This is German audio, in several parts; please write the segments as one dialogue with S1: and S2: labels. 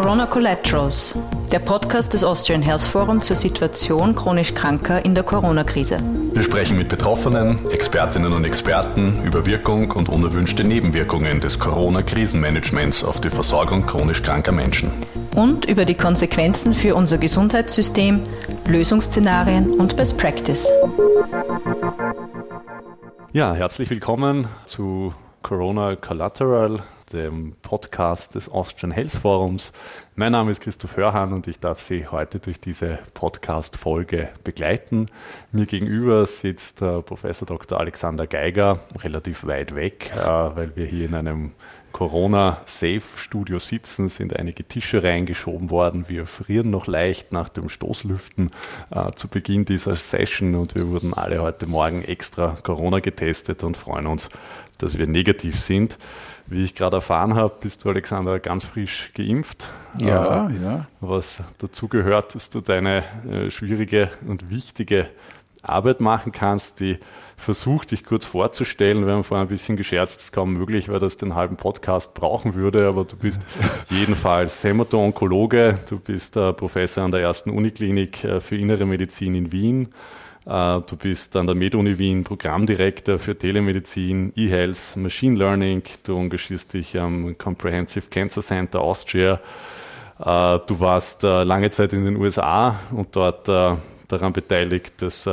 S1: Corona Collaterals, der Podcast des Austrian Health Forum zur Situation chronisch Kranker in der Corona-Krise.
S2: Wir sprechen mit Betroffenen, Expertinnen und Experten über Wirkung und unerwünschte Nebenwirkungen des Corona-Krisenmanagements auf die Versorgung chronisch kranker Menschen.
S1: Und über die Konsequenzen für unser Gesundheitssystem, Lösungsszenarien und Best Practice.
S2: Ja, herzlich willkommen zu Corona Collateral, dem Podcast des Austrian Health Forums. Mein Name ist Christoph Hörhan und ich darf Sie heute durch diese Podcast-Folge begleiten. Mir gegenüber sitzt äh, Professor Dr. Alexander Geiger, relativ weit weg, äh, weil wir hier in einem Corona-Safe-Studio sitzen, sind einige Tische reingeschoben worden. Wir frieren noch leicht nach dem Stoßlüften äh, zu Beginn dieser Session und wir wurden alle heute Morgen extra Corona getestet und freuen uns, dass wir negativ sind. Wie ich gerade erfahren habe, bist du, Alexander, ganz frisch geimpft.
S3: Ja, äh, ja.
S2: Was dazu gehört, dass du deine äh, schwierige und wichtige Arbeit machen kannst, die versucht, dich kurz vorzustellen. Wir haben vorhin ein bisschen gescherzt, es ist kaum möglich, weil das den halben Podcast brauchen würde, aber du bist jedenfalls Hämato-Onkologe, du bist äh, Professor an der ersten Uniklinik äh, für Innere Medizin in Wien du bist an der MedUni Wien Programmdirektor für Telemedizin, E-Health, Machine Learning. Du engagierst dich am Comprehensive Cancer Center Austria. Äh, du warst äh, lange Zeit in den USA und dort daran beteiligt, das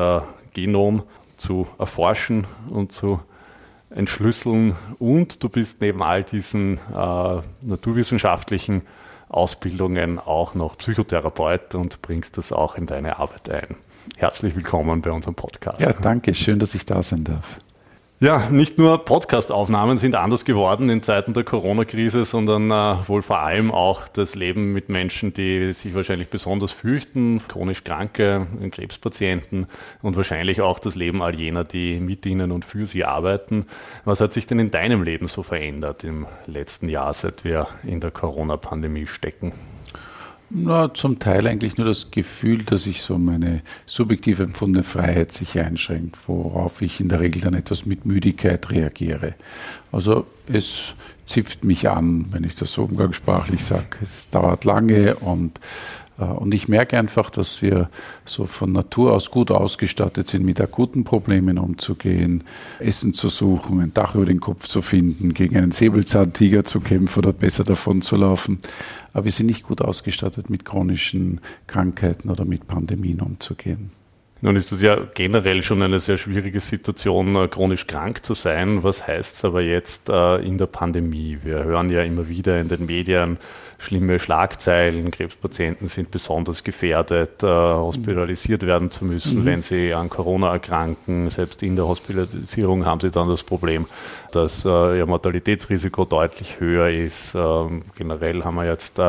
S2: Genom zu erforschen und zu entschlüsseln. Und du bist neben all diesen naturwissenschaftlichen Ausbildungen auch noch Psychotherapeut und bringst das auch in deine Arbeit ein. Herzlich willkommen bei unserem Podcast.
S3: Ja, danke, schön, dass ich da sein darf.
S2: Ja, nicht nur Podcast-Aufnahmen sind anders geworden in Zeiten der Corona-Krise, sondern äh, wohl vor allem auch das Leben mit Menschen, die sich wahrscheinlich besonders fürchten, chronisch Kranke, Krebspatienten und wahrscheinlich auch das Leben all jener, die mit ihnen und für sie arbeiten. Was hat sich denn in deinem Leben so verändert im letzten Jahr, seit wir in der Corona-Pandemie stecken?
S3: Na, zum Teil eigentlich nur das Gefühl, dass ich so meine subjektiv empfundene Freiheit sich einschränkt, worauf ich in der Regel dann etwas mit Müdigkeit reagiere. Also es zipft mich an, wenn ich das so umgangssprachlich sage. Es dauert lange und und ich merke einfach, dass wir so von Natur aus gut ausgestattet sind, mit akuten Problemen umzugehen, Essen zu suchen, ein Dach über den Kopf zu finden, gegen einen Säbelzahntiger zu kämpfen oder besser davon zu laufen. Aber wir sind nicht gut ausgestattet, mit chronischen Krankheiten oder mit Pandemien umzugehen.
S2: Nun ist es ja generell schon eine sehr schwierige Situation, äh, chronisch krank zu sein. Was heißt es aber jetzt äh, in der Pandemie? Wir hören ja immer wieder in den Medien schlimme Schlagzeilen. Krebspatienten sind besonders gefährdet, äh, hospitalisiert werden zu müssen, mhm. wenn sie an Corona erkranken. Selbst in der Hospitalisierung haben sie dann das Problem, dass ihr Mortalitätsrisiko deutlich höher ist. Ähm, generell haben wir jetzt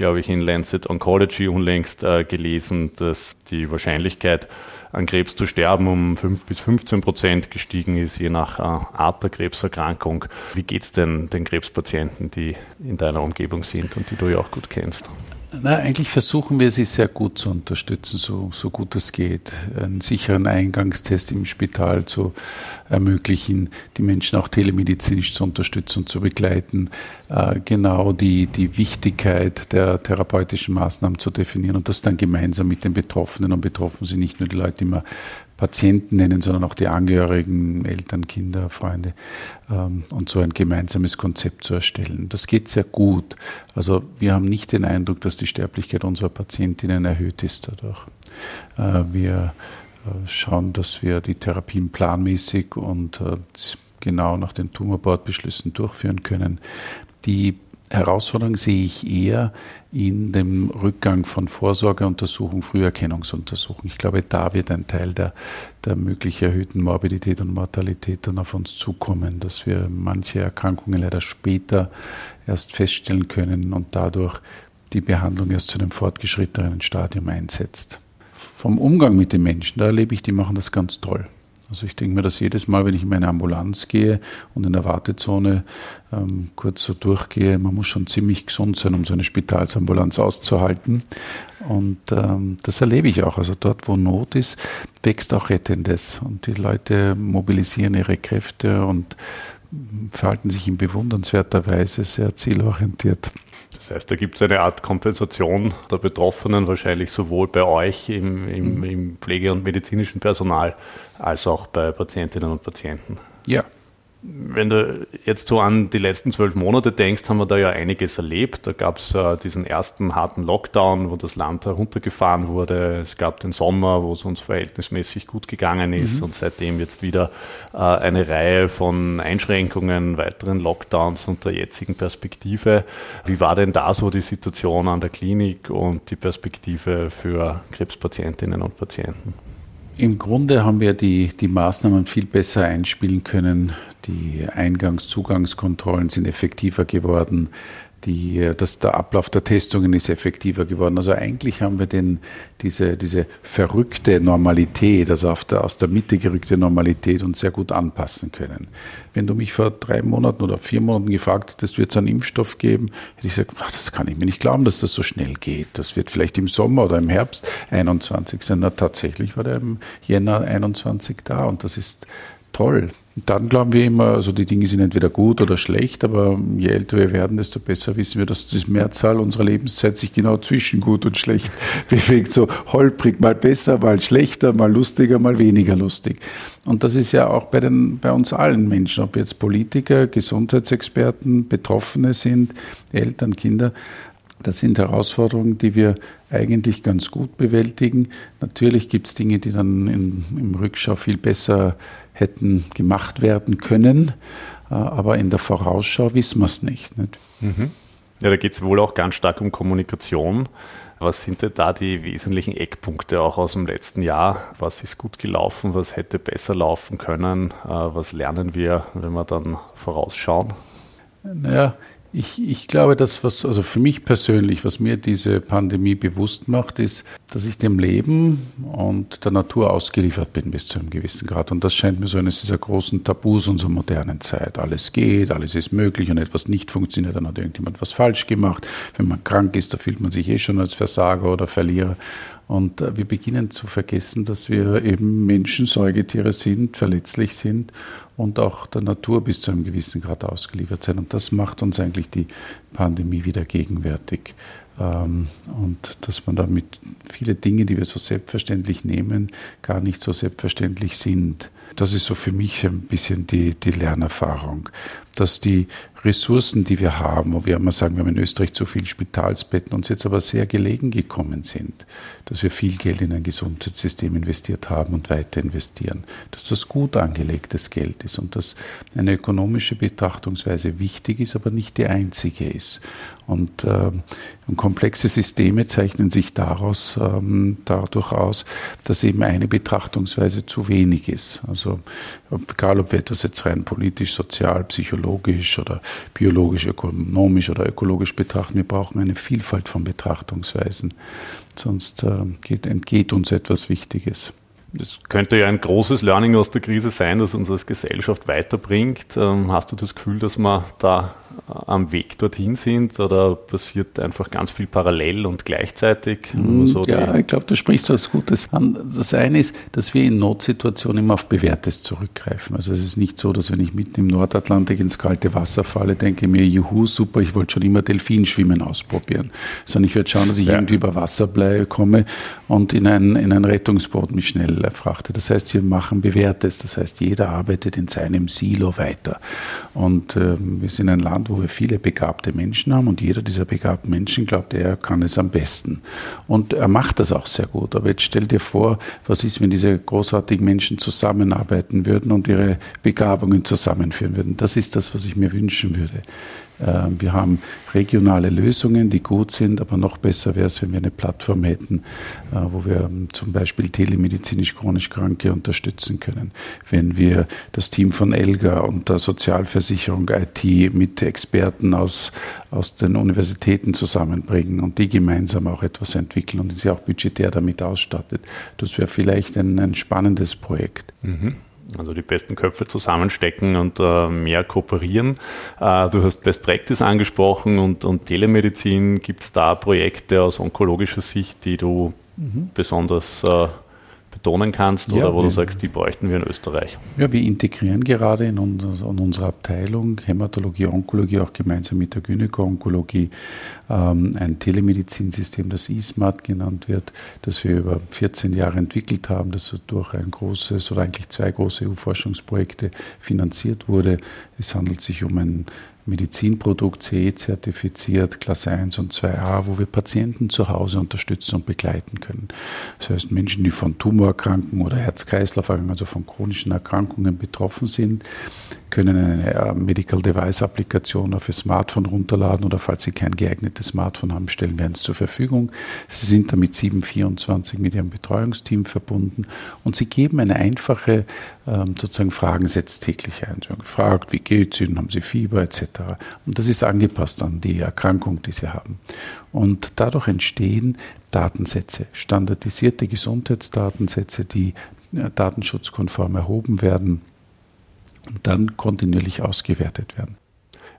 S2: glaube ich, in Lancet Oncology unlängst äh, gelesen, dass die Wahrscheinlichkeit, an Krebs zu sterben, um 5 bis 15 Prozent gestiegen ist, je nach äh, Art der Krebserkrankung. Wie geht es denn den Krebspatienten, die in deiner Umgebung sind und die du ja auch gut kennst?
S3: Na, eigentlich versuchen wir sie sehr gut zu unterstützen, so, so gut es geht. Einen sicheren Eingangstest im Spital zu ermöglichen, die Menschen auch telemedizinisch zu unterstützen und zu begleiten, äh, genau die, die Wichtigkeit der therapeutischen Maßnahmen zu definieren und das dann gemeinsam mit den Betroffenen. Und betroffen sind nicht nur die Leute, man Patienten nennen, sondern auch die Angehörigen, Eltern, Kinder, Freunde ähm, und so ein gemeinsames Konzept zu erstellen. Das geht sehr gut. Also wir haben nicht den Eindruck, dass die Sterblichkeit unserer Patientinnen erhöht ist dadurch. Äh, wir äh, schauen, dass wir die Therapien planmäßig und äh, genau nach den Tumorbordbeschlüssen durchführen können. Die Herausforderung sehe ich eher in dem Rückgang von Vorsorgeuntersuchungen, Früherkennungsuntersuchungen. Ich glaube, da wird ein Teil der, der möglich erhöhten Morbidität und Mortalität dann auf uns zukommen, dass wir manche Erkrankungen leider später erst feststellen können und dadurch die Behandlung erst zu einem fortgeschrittenen Stadium einsetzt. Vom Umgang mit den Menschen, da erlebe ich, die machen das ganz toll. Also ich denke mir das jedes Mal, wenn ich in meine Ambulanz gehe und in der Wartezone ähm, kurz so durchgehe, man muss schon ziemlich gesund sein, um so eine Spitalsambulanz auszuhalten. Und ähm, das erlebe ich auch. Also dort, wo Not ist, wächst auch Rettendes. Und die Leute mobilisieren ihre Kräfte und verhalten sich in bewundernswerter Weise sehr zielorientiert.
S2: Das heißt, da gibt es eine Art Kompensation der Betroffenen, wahrscheinlich sowohl bei euch im, im, mhm. im Pflege- und medizinischen Personal als auch bei Patientinnen und Patienten.
S3: Ja,
S2: wenn du jetzt so an die letzten zwölf Monate denkst, haben wir da ja einiges erlebt. Da gab es äh, diesen ersten harten Lockdown, wo das Land heruntergefahren wurde. Es gab den Sommer, wo es uns verhältnismäßig gut gegangen ist mhm. und seitdem jetzt wieder äh, eine Reihe von Einschränkungen, weiteren Lockdowns und der jetzigen Perspektive. Wie war denn da so die Situation an der Klinik und die Perspektive für Krebspatientinnen und Patienten?
S3: Im Grunde haben wir die, die Maßnahmen viel besser einspielen können. Die Eingangs-Zugangskontrollen sind effektiver geworden die, dass der Ablauf der Testungen ist effektiver geworden. Also eigentlich haben wir den, diese, diese verrückte Normalität, also der, aus der Mitte gerückte Normalität uns sehr gut anpassen können. Wenn du mich vor drei Monaten oder vier Monaten gefragt hättest, wird es einen Impfstoff geben, hätte ich gesagt, ach, das kann ich mir nicht glauben, dass das so schnell geht. Das wird vielleicht im Sommer oder im Herbst 21 sein. Na, tatsächlich war der im Jänner 21 da und das ist toll. Dann glauben wir immer, also die Dinge sind entweder gut oder schlecht, aber je älter wir werden, desto besser wissen wir, dass die Mehrzahl unserer Lebenszeit sich genau zwischen gut und schlecht bewegt. So holprig, mal besser, mal schlechter, mal lustiger, mal weniger lustig. Und das ist ja auch bei, den, bei uns allen Menschen, ob jetzt Politiker, Gesundheitsexperten, Betroffene sind, Eltern, Kinder. Das sind Herausforderungen, die wir eigentlich ganz gut bewältigen. Natürlich gibt es Dinge, die dann in, im Rückschau viel besser hätten gemacht werden können. Äh, aber in der Vorausschau wissen wir es nicht. nicht?
S2: Mhm. Ja, da geht es wohl auch ganz stark um Kommunikation. Was sind denn da die wesentlichen Eckpunkte auch aus dem letzten Jahr? Was ist gut gelaufen? Was hätte besser laufen können? Äh, was lernen wir, wenn wir dann vorausschauen?
S3: Naja, ich, ich glaube, dass was, also für mich persönlich, was mir diese Pandemie bewusst macht, ist, dass ich dem Leben und der Natur ausgeliefert bin bis zu einem gewissen Grad. Und das scheint mir so eines dieser großen Tabus unserer modernen Zeit. Alles geht, alles ist möglich und etwas nicht funktioniert, dann hat irgendjemand was falsch gemacht. Wenn man krank ist, da fühlt man sich eh schon als Versager oder Verlierer. Und äh, wir beginnen zu vergessen, dass wir eben Menschen, Säugetiere sind, verletzlich sind und auch der Natur bis zu einem gewissen Grad ausgeliefert sind. Und das macht uns eigentlich die Pandemie wieder gegenwärtig. Ähm, und dass man damit viele Dinge, die wir so selbstverständlich nehmen, gar nicht so selbstverständlich sind. Das ist so für mich ein bisschen die, die Lernerfahrung, dass die Ressourcen, die wir haben, wo wir immer sagen, wir haben in Österreich zu viel Spitalsbetten, uns jetzt aber sehr gelegen gekommen sind, dass wir viel Geld in ein Gesundheitssystem investiert haben und weiter investieren, dass das gut angelegtes Geld ist und dass eine ökonomische Betrachtungsweise wichtig ist, aber nicht die einzige ist. Und, äh, und komplexe Systeme zeichnen sich daraus, ähm, dadurch aus, dass eben eine Betrachtungsweise zu wenig ist. Also egal, ob wir etwas jetzt rein politisch, sozial, psychologisch oder biologisch, ökonomisch oder ökologisch betrachten. Wir brauchen eine Vielfalt von Betrachtungsweisen, sonst äh, geht, entgeht uns etwas Wichtiges.
S2: Das könnte ja ein großes Learning aus der Krise sein, das uns als Gesellschaft weiterbringt. Ähm, hast du das Gefühl, dass wir da am Weg dorthin sind oder passiert einfach ganz viel parallel und gleichzeitig?
S3: So ja, ich glaube, du sprichst was Gutes an. Das eine ist, dass wir in Notsituationen immer auf Bewährtes zurückgreifen. Also es ist nicht so, dass wenn ich mitten im Nordatlantik ins kalte Wasser falle, denke mir, juhu, super, ich wollte schon immer Delfinschwimmen ausprobieren. Sondern ich werde schauen, dass ich ja. irgendwie über Wasser bleibe, komme und in ein, in ein Rettungsboot mich schnell frachte. Das heißt, wir machen Bewährtes. Das heißt, jeder arbeitet in seinem Silo weiter. Und äh, wir sind ein Land, wo wir viele begabte Menschen haben und jeder dieser begabten Menschen glaubt, er kann es am besten. Und er macht das auch sehr gut. Aber jetzt stell dir vor, was ist, wenn diese großartigen Menschen zusammenarbeiten würden und ihre Begabungen zusammenführen würden. Das ist das, was ich mir wünschen würde. Ähm, wir haben regionale Lösungen, die gut sind, aber noch besser wäre es, wenn wir eine Plattform hätten, äh, wo wir ähm, zum Beispiel telemedizinisch chronisch Kranke unterstützen können. Wenn wir das Team von ELGA und der Sozialversicherung IT mit Experten aus, aus den Universitäten zusammenbringen und die gemeinsam auch etwas entwickeln und sie auch budgetär damit ausstattet. Das wäre vielleicht ein, ein spannendes Projekt.
S2: Mhm also die besten Köpfe zusammenstecken und äh, mehr kooperieren. Äh, du hast Best Practice angesprochen und, und Telemedizin. Gibt es da Projekte aus onkologischer Sicht, die du mhm. besonders äh, betonen kannst oder ja, wo du sagst, die bräuchten wir in Österreich?
S3: Ja, wir integrieren gerade in, unser, in unserer Abteilung Hämatologie, Onkologie, auch gemeinsam mit der Gynäko-Onkologie, ähm, ein Telemedizinsystem, das eSmart genannt wird, das wir über 14 Jahre entwickelt haben, das durch ein großes oder eigentlich zwei große EU-Forschungsprojekte finanziert wurde. Es handelt sich um ein Medizinprodukt CE-zertifiziert, Klasse 1 und 2a, wo wir Patienten zu Hause unterstützen und begleiten können. Das heißt, Menschen, die von Tumorerkrankungen oder Herz-Kreislauf-Erkrankungen, also von chronischen Erkrankungen betroffen sind, können eine äh, Medical Device Applikation auf ihr Smartphone runterladen oder falls sie kein geeignetes Smartphone haben, stellen wir eins zur Verfügung. Sie sind damit 724 mit ihrem Betreuungsteam verbunden und sie geben eine einfache ähm, sozusagen Fragensetz täglich ein. Sie haben gefragt, wie geht's Ihnen, haben Sie Fieber etc. Und das ist angepasst an die Erkrankung, die Sie haben. Und dadurch entstehen Datensätze, standardisierte Gesundheitsdatensätze, die äh, datenschutzkonform erhoben werden und dann kontinuierlich ausgewertet werden.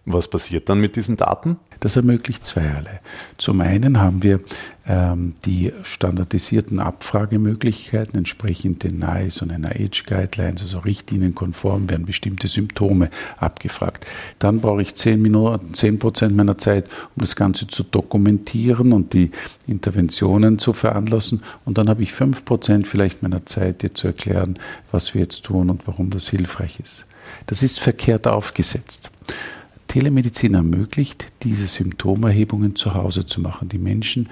S2: Was passiert dann mit diesen Daten?
S3: Das ermöglicht zweierlei. Zum einen haben wir ähm, die standardisierten Abfragemöglichkeiten entsprechend den NICE und NIH Guidelines, also richtlinienkonform werden bestimmte Symptome abgefragt. Dann brauche ich zehn Minuten, zehn Prozent meiner Zeit, um das Ganze zu dokumentieren und die Interventionen zu veranlassen. Und dann habe ich fünf Prozent vielleicht meiner Zeit, dir zu erklären, was wir jetzt tun und warum das hilfreich ist. Das ist verkehrt aufgesetzt. Telemedizin ermöglicht, diese Symptomerhebungen zu Hause zu machen. Die Menschen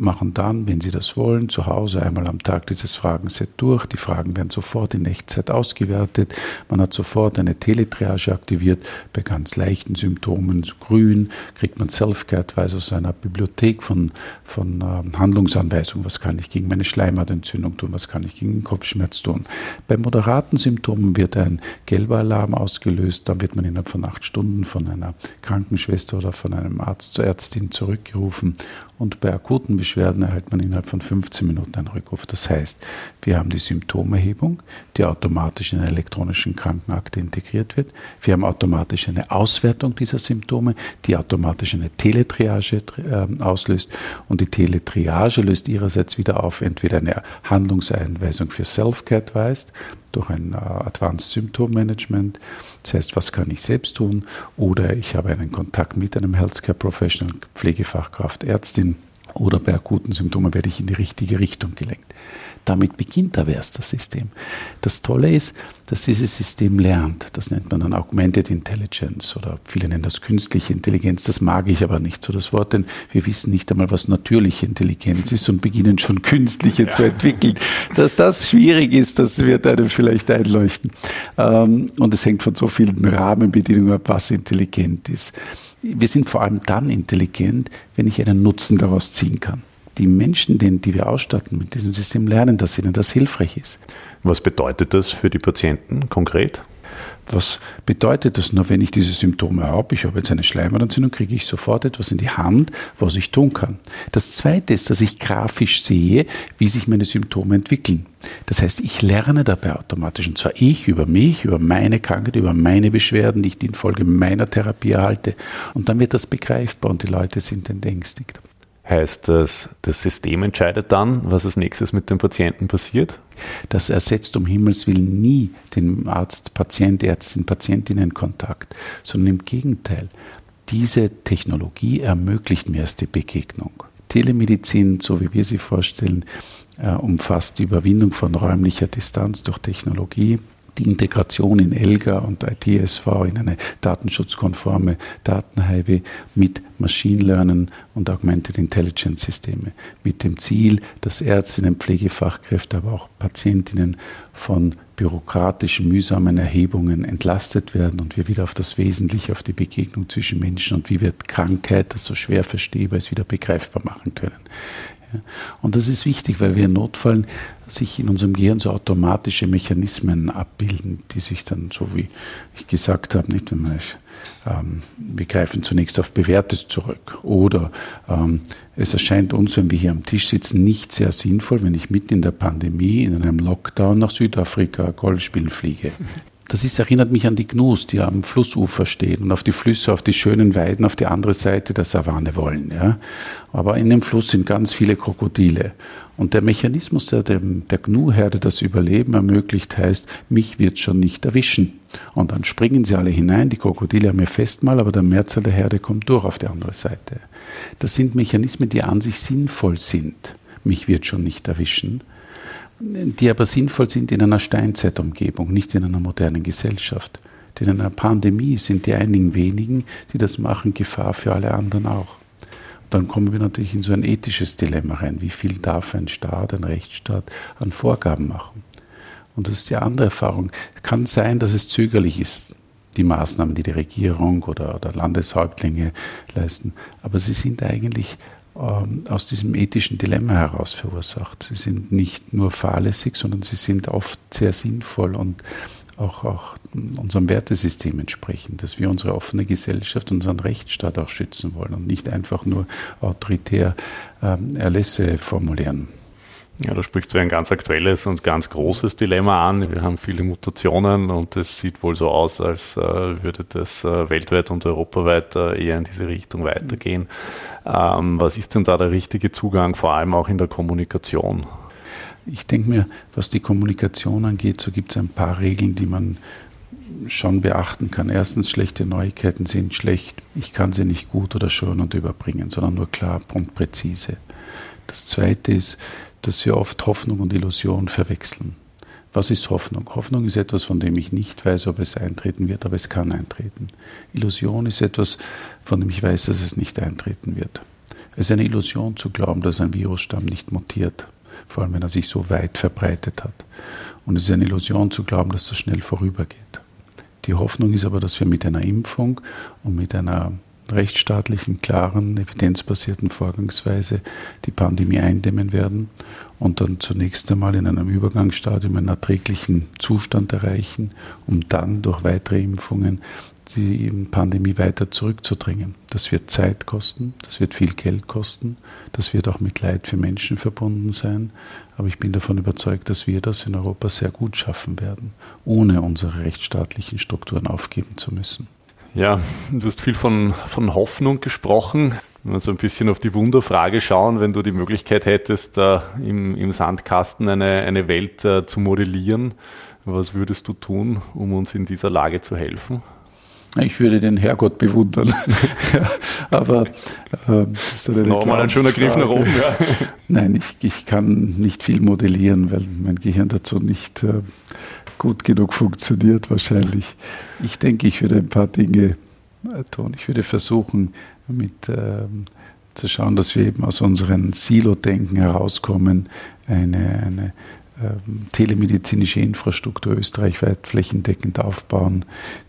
S3: machen dann, wenn sie das wollen, zu Hause einmal am Tag dieses Fragenset durch. Die Fragen werden sofort in Echtzeit ausgewertet. Man hat sofort eine Teletriage aktiviert. Bei ganz leichten Symptomen, grün, kriegt man Self-Care-Advice aus einer Bibliothek von, von äh, Handlungsanweisungen. Was kann ich gegen meine Schleimhautentzündung tun? Was kann ich gegen den Kopfschmerz tun? Bei moderaten Symptomen wird ein gelber Alarm ausgelöst. Dann wird man innerhalb von acht Stunden von einer Krankenschwester oder von einem Arzt zur Ärztin zurückgerufen und bei akuten Beschwerden erhält man innerhalb von 15 Minuten einen Rückruf. Das heißt, wir haben die Symptomerhebung, die automatisch in einer elektronischen Krankenakte integriert wird. Wir haben automatisch eine Auswertung dieser Symptome, die automatisch eine Teletriage äh, auslöst. Und die Teletriage löst ihrerseits wieder auf entweder eine Handlungseinweisung für Self-Care-Advised durch ein äh, Advanced Symptom Management. Das heißt, was kann ich selbst tun? Oder ich habe einen Kontakt mit einem Healthcare Professional, Pflegefachkraft, Ärztin oder bei akuten Symptomen werde ich in die richtige Richtung gelenkt. Damit beginnt aber erst das System. Das Tolle ist, dass dieses System lernt. Das nennt man dann Augmented Intelligence oder viele nennen das künstliche Intelligenz. Das mag ich aber nicht so das Wort, denn wir wissen nicht einmal, was natürliche Intelligenz ist und beginnen schon künstliche ja. zu entwickeln. Dass das schwierig ist, das wird einem vielleicht einleuchten. Ähm, und es hängt von so vielen Rahmenbedingungen ab, was intelligent ist. Wir sind vor allem dann intelligent, wenn ich einen Nutzen daraus ziehen kann die Menschen, die wir ausstatten mit diesem System, lernen, dass ihnen das hilfreich ist.
S2: Was bedeutet das für die Patienten konkret?
S3: Was bedeutet das nur, wenn ich diese Symptome habe? Ich habe jetzt eine Schleimhautentzündung, kriege ich sofort etwas in die Hand, was ich tun kann. Das Zweite ist, dass ich grafisch sehe, wie sich meine Symptome entwickeln. Das heißt, ich lerne dabei automatisch, und zwar ich über mich, über meine Krankheit, über meine Beschwerden, die ich infolge meiner Therapie erhalte. Und dann wird das begreifbar und die Leute sind entängstigt.
S2: Heißt das, das System entscheidet dann, was als nächstes mit dem Patienten passiert?
S3: Das ersetzt um Himmels Willen nie den Arzt, Patient, Ärztin, Patientinnen Kontakt, sondern im Gegenteil. Diese Technologie ermöglicht mir erst die Begegnung. Telemedizin, so wie wir sie vorstellen, äh, umfasst die Überwindung von räumlicher Distanz durch Technologie, die Integration in ELGA und ITSV in eine datenschutzkonforme Datenhighway mit Machine Learning und Augmented Intelligence Systeme mit dem Ziel, dass Ärztinnen, Pflegefachkräfte, aber auch Patientinnen von bürokratischen, mühsamen Erhebungen entlastet werden und wir wieder auf das Wesentliche, auf die Begegnung zwischen Menschen und wie wir Krankheit, das so schwer verstehbar ist, wieder begreifbar machen können. Und das ist wichtig, weil wir in Notfällen sich in unserem Gehirn so automatische Mechanismen abbilden, die sich dann, so wie ich gesagt habe, nicht, wenn man ähm, wir greifen zunächst auf Bewährtes zurück. Oder ähm, es erscheint uns, wenn wir hier am Tisch sitzen, nicht sehr sinnvoll, wenn ich mitten in der Pandemie, in einem Lockdown nach Südafrika Golf spielen fliege Das ist, erinnert mich an die Gnus, die am Flussufer stehen und auf die Flüsse, auf die schönen Weiden auf die andere Seite der Savanne wollen. Ja? Aber in dem Fluss sind ganz viele Krokodile. Und der Mechanismus, der dem, der Gnu-Herde das Überleben ermöglicht, heißt, mich wird schon nicht erwischen. Und dann springen sie alle hinein, die Krokodile haben ihr Festmahl, aber der Mehrzahl der Herde kommt durch auf die andere Seite. Das sind Mechanismen, die an sich sinnvoll sind. Mich wird schon nicht erwischen die aber sinnvoll sind in einer Steinzeitumgebung, nicht in einer modernen Gesellschaft. Denn in einer Pandemie sind die einigen wenigen, die das machen, Gefahr für alle anderen auch dann kommen wir natürlich in so ein ethisches Dilemma rein. Wie viel darf ein Staat, ein Rechtsstaat an Vorgaben machen? Und das ist die andere Erfahrung. Es kann sein, dass es zögerlich ist, die Maßnahmen, die die Regierung oder, oder Landeshäuptlinge leisten. Aber sie sind eigentlich aus diesem ethischen Dilemma heraus verursacht. Sie sind nicht nur fahrlässig, sondern sie sind oft sehr sinnvoll und auch, auch unserem Wertesystem entsprechen, dass wir unsere offene Gesellschaft, unseren Rechtsstaat auch schützen wollen und nicht einfach nur autoritär ähm, Erlässe formulieren.
S2: Ja, da sprichst du ein ganz aktuelles und ganz großes Dilemma an. Wir haben viele Mutationen und es sieht wohl so aus, als äh, würde das äh, weltweit und europaweit äh, eher in diese Richtung weitergehen. Ähm, was ist denn da der richtige Zugang, vor allem auch in der Kommunikation?
S3: Ich denke mir, was die Kommunikation angeht, so gibt es ein paar Regeln, die man schon beachten kann. Erstens, schlechte Neuigkeiten sind schlecht. Ich kann sie nicht gut oder schön und überbringen, sondern nur klar und präzise. Das Zweite ist, dass wir oft Hoffnung und Illusion verwechseln. Was ist Hoffnung? Hoffnung ist etwas, von dem ich nicht weiß, ob es eintreten wird, aber es kann eintreten. Illusion ist etwas, von dem ich weiß, dass es nicht eintreten wird. Es ist eine Illusion zu glauben, dass ein Virusstamm nicht mutiert vor allem wenn er sich so weit verbreitet hat. Und es ist eine Illusion zu glauben, dass das schnell vorübergeht. Die Hoffnung ist aber, dass wir mit einer Impfung und mit einer rechtsstaatlichen, klaren, evidenzbasierten Vorgangsweise die Pandemie eindämmen werden und dann zunächst einmal in einem Übergangsstadium einen erträglichen Zustand erreichen, um dann durch weitere Impfungen die Pandemie weiter zurückzudrängen. Das wird Zeit kosten, das wird viel Geld kosten, das wird auch mit Leid für Menschen verbunden sein, aber ich bin davon überzeugt, dass wir das in Europa sehr gut schaffen werden, ohne unsere rechtsstaatlichen Strukturen aufgeben zu müssen.
S2: Ja, du hast viel von, von Hoffnung gesprochen. Wenn wir so ein bisschen auf die Wunderfrage schauen, wenn du die Möglichkeit hättest, äh, im, im Sandkasten eine, eine Welt äh, zu modellieren, was würdest du tun, um uns in dieser Lage zu helfen?
S3: Ich würde den Herrgott bewundern. aber
S2: äh, das ist nochmal ein schöner Griff nach oben. Ja.
S3: Nein, ich, ich kann nicht viel modellieren, weil mein Gehirn dazu nicht äh, gut genug funktioniert wahrscheinlich. Ich denke, ich würde ein paar Dinge äh, tun. Ich würde versuchen, mit ähm, zu schauen, dass wir eben aus unserem Silo-Denken herauskommen, eine, eine ähm, telemedizinische Infrastruktur österreichweit flächendeckend aufbauen,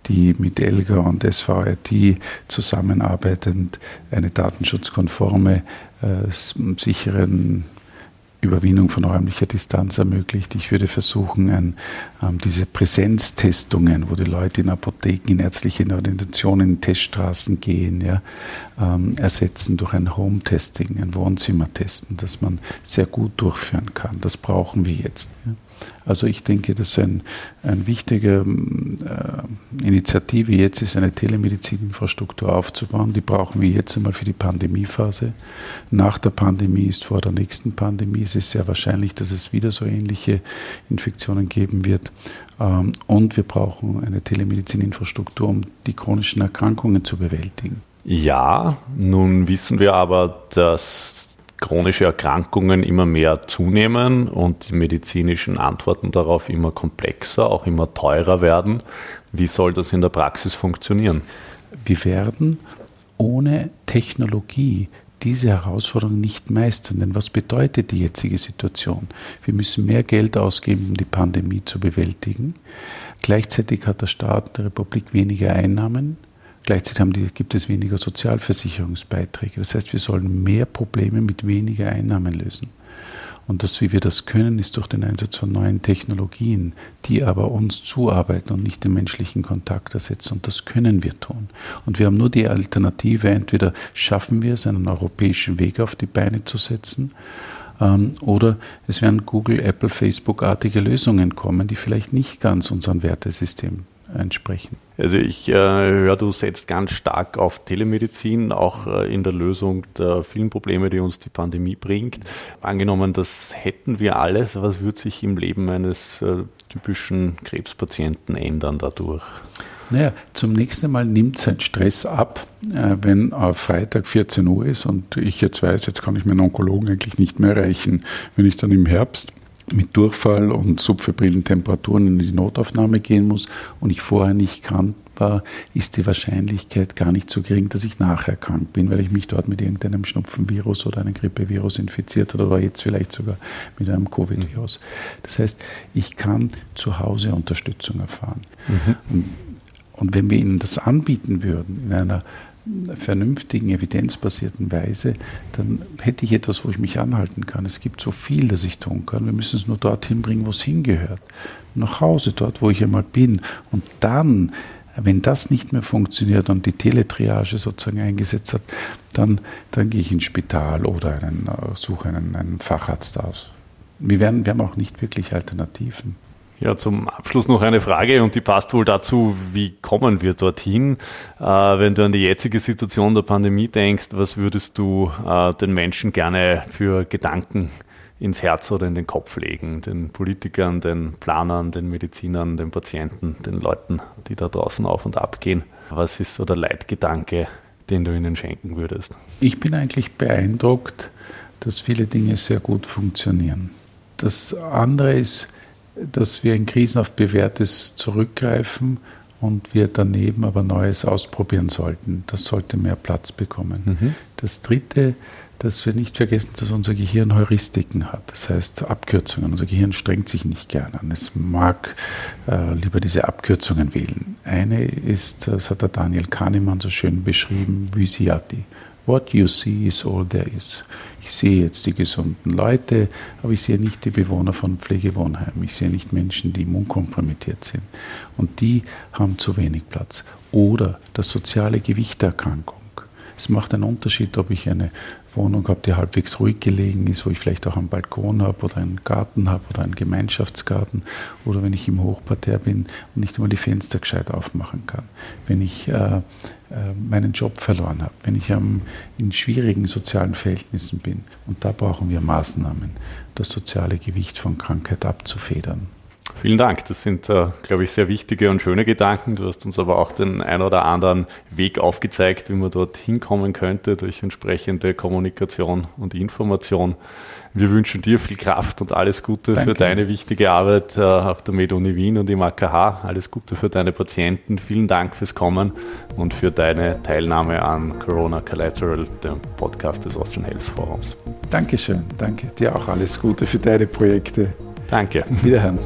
S3: die mit ELGA und SVRT zusammenarbeitend eine datenschutzkonforme, äh, sicheren Überwindung von räumlicher Distanz ermöglicht. Ich würde versuchen, ein, ähm, diese Präsenztestungen, wo die Leute in Apotheken, in ärztlichen Organisationen, in Teststraßen gehen, ja, ähm, ersetzen durch ein Home-Testing, ein Wohnzimmertesten, das man sehr gut durchführen kann. Das brauchen wir jetzt. Ja. Also ich denke, dass ein, ein wichtiger äh, Initiative jetzt ist, eine Telemedizininfrastruktur aufzubauen. Die brauchen wir jetzt einmal für die Pandemiephase. Nach der Pandemie ist vor der nächsten Pandemie. Es ist sehr wahrscheinlich, dass es wieder so ähnliche Infektionen geben wird. Ähm, und wir brauchen eine Telemedizininfrastruktur, um die chronischen Erkrankungen zu bewältigen.
S2: Ja, nun wissen wir aber, dass chronische Erkrankungen immer mehr zunehmen und die medizinischen Antworten darauf immer komplexer, auch immer teurer werden. Wie soll das in der Praxis funktionieren?
S3: Wir werden ohne Technologie diese Herausforderung nicht meistern. Denn was bedeutet die jetzige Situation? Wir müssen mehr Geld ausgeben, um die Pandemie zu bewältigen. Gleichzeitig hat der Staat der Republik weniger Einnahmen. Gleichzeitig die, gibt es weniger Sozialversicherungsbeiträge. Das heißt, wir sollen mehr Probleme mit weniger Einnahmen lösen. Und das, wie wir das können, ist durch den Einsatz von neuen Technologien, die aber uns zuarbeiten und nicht den menschlichen Kontakt ersetzen. Und das können wir tun. Und wir haben nur die Alternative, entweder schaffen wir es, einen europäischen Weg auf die Beine zu setzen, Ähm, oder es werden Google, Apple, Facebook-artige Lösungen kommen, die vielleicht nicht ganz unserem Wertesystem entsprechen.
S2: Also ich äh, höre, du setzt ganz stark auf Telemedizin, auch äh, in der Lösung der vielen Probleme, die uns die Pandemie bringt. Angenommen, das hätten wir alles, was würde sich im Leben eines äh, typischen Krebspatienten ändern dadurch?
S3: Naja, zum nächsten Mal nimmt sein Stress ab, äh, wenn auf Freitag 14 Uhr ist und ich jetzt weiß, jetzt kann ich meinen Onkologen eigentlich nicht mehr erreichen. Wenn ich dann im Herbst mit Durchfall und subfebrilen Temperaturen in die Notaufnahme gehen muss und ich vorher nicht krank war, ist die Wahrscheinlichkeit gar nicht so gering, dass ich nachher krank bin, weil ich mich dort mit irgendeinem Schnupfenvirus oder einem Grippevirus infiziert habe oder jetzt vielleicht sogar mit einem Covid-Virus. Das heißt, ich kann zu Hause Unterstützung erfahren. Mhm. Und, und wenn wir Ihnen das anbieten würden in einer vernünftigen, evidenzbasierten Weise, dann hätte ich etwas, wo ich mich anhalten kann. Es gibt so viel, das ich tun kann. Wir müssen es nur dorthin bringen, wo es hingehört. Nach Hause, dort, wo ich einmal bin. Und dann, wenn das nicht mehr funktioniert und die Teletriage sozusagen eingesetzt hat, dann, dann gehe ich ins Spital oder einen, äh, suche einen, einen Facharzt aus. Wir, werden, wir haben auch nicht wirklich Alternativen.
S2: Ja, zum Abschluss noch eine Frage und die passt wohl dazu, wie kommen wir dorthin? Äh, wenn du an die jetzige Situation der Pandemie denkst, was würdest du äh, den Menschen gerne für Gedanken ins Herz oder in den Kopf legen? Den Politikern, den Planern, den Medizinern, den Patienten, den Leuten, die da draußen auf und ab gehen. Was ist so der Leitgedanke, den du ihnen schenken würdest?
S3: Ich bin eigentlich beeindruckt, dass viele Dinge sehr gut funktionieren. Das andere ist, dass wir in Krisen auf Bewährtes zurückgreifen und wir daneben aber Neues ausprobieren sollten. Das sollte mehr Platz bekommen. Mhm. Das Dritte, dass wir nicht vergessen, dass unser Gehirn Heuristiken hat, das heißt Abkürzungen. Unser Gehirn strengt sich nicht gerne an. Es mag äh, lieber diese Abkürzungen wählen. Eine ist, das hat der Daniel Kahnemann so schön beschrieben, Vysiati. What you see is all there is. Ich sehe jetzt die gesunden Leute, aber ich sehe nicht die Bewohner von Pflegewohnheimen. Ich sehe nicht Menschen, die immunkompromittiert sind. Und die haben zu wenig Platz. Oder das soziale Gewicht der Erkrankung. Es macht einen Unterschied, ob ich eine Wohnung habe, die halbwegs ruhig gelegen ist, wo ich vielleicht auch einen Balkon habe oder einen Garten habe oder einen Gemeinschaftsgarten oder wenn ich im Hochparterre bin und nicht einmal die Fenster gescheit aufmachen kann. Wenn ich äh, äh, meinen Job verloren habe, wenn ich ähm, in schwierigen sozialen Verhältnissen bin. Und da brauchen wir Maßnahmen, das soziale Gewicht von Krankheit abzufedern.
S2: Vielen Dank. Das sind, äh, glaube ich, sehr wichtige und schöne Gedanken. Du hast uns aber auch den ein oder anderen Weg aufgezeigt, wie man dort hinkommen könnte durch entsprechende Kommunikation und Information. Wir wünschen dir viel Kraft und alles Gute Danke. für deine wichtige Arbeit äh, auf der MedUni Wien und im AKH. Alles Gute für deine Patienten. Vielen Dank fürs Kommen und für deine Teilnahme an Corona Collateral, dem Podcast des Austrian Health Forums.
S3: Dankeschön. Danke. Dir auch alles Gute für deine Projekte.
S2: Danke.
S3: Wiederhören.